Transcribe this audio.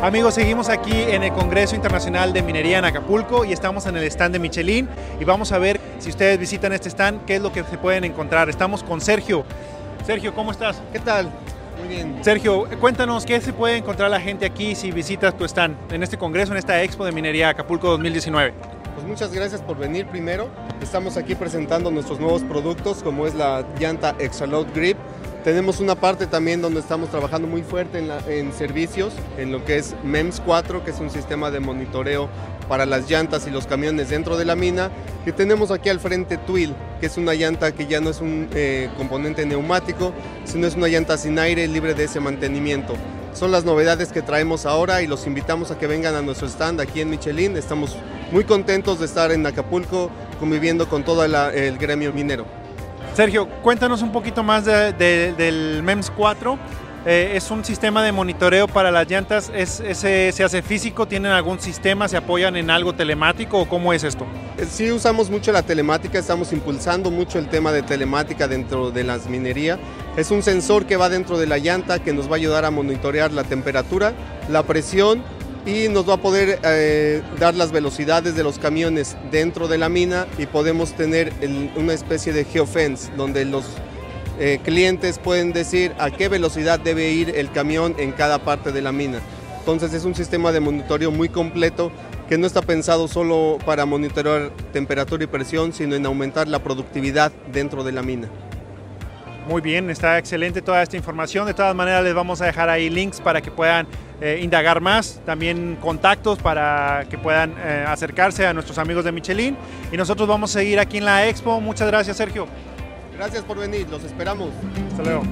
Amigos, seguimos aquí en el Congreso Internacional de Minería en Acapulco y estamos en el stand de Michelin y vamos a ver si ustedes visitan este stand, qué es lo que se pueden encontrar. Estamos con Sergio. Sergio, ¿cómo estás? ¿Qué tal? Muy bien. Sergio, cuéntanos qué se puede encontrar la gente aquí si visitas tu stand en este congreso, en esta Expo de Minería Acapulco 2019. Pues muchas gracias por venir primero. Estamos aquí presentando nuestros nuevos productos como es la llanta Extra Load Grip tenemos una parte también donde estamos trabajando muy fuerte en, servicios, en lo que es MEMS 4, que es un sistema de monitoreo para las llantas y los camiones dentro de la mina. Y tenemos aquí al frente Twill, que es una llanta que ya no es un eh, componente neumático, sino es una llanta sin aire libre de ese mantenimiento. Son las novedades que traemos ahora y los invitamos a que vengan a nuestro stand aquí en Michelin. Estamos muy contentos de estar en Acapulco conviviendo con todo el gremio minero. Sergio, cuéntanos un poquito más del MEMS 4. Eh, es un sistema de monitoreo para las llantas. ¿Es, ¿Se hace físico? ¿Tienen algún sistema? ¿Se apoyan en algo telemático o cómo es esto? Eh, sí, usamos mucho la telemática, estamos impulsando mucho el tema de telemática dentro de las minerías. Es un sensor que va dentro de la llanta que nos va a ayudar a monitorear la temperatura, la presión y nos va a poder eh, dar las velocidades de los camiones dentro de la mina y podemos tener una especie de geofence donde los eh, clientes pueden decir a qué velocidad debe ir el camión en cada parte de la mina. Entonces es un sistema de monitoreo muy completo que no está pensado solo para monitorear temperatura y presión, sino en aumentar la productividad dentro de la mina. Muy bien, está excelente toda esta información. De todas maneras les vamos a dejar ahí links para que puedan eh, indagar más, también contactos para que puedan eh, acercarse a nuestros amigos de Michelin. Y nosotros vamos a seguir aquí en la expo. Muchas gracias, Sergio. Gracias por venir, los esperamos. Hasta luego.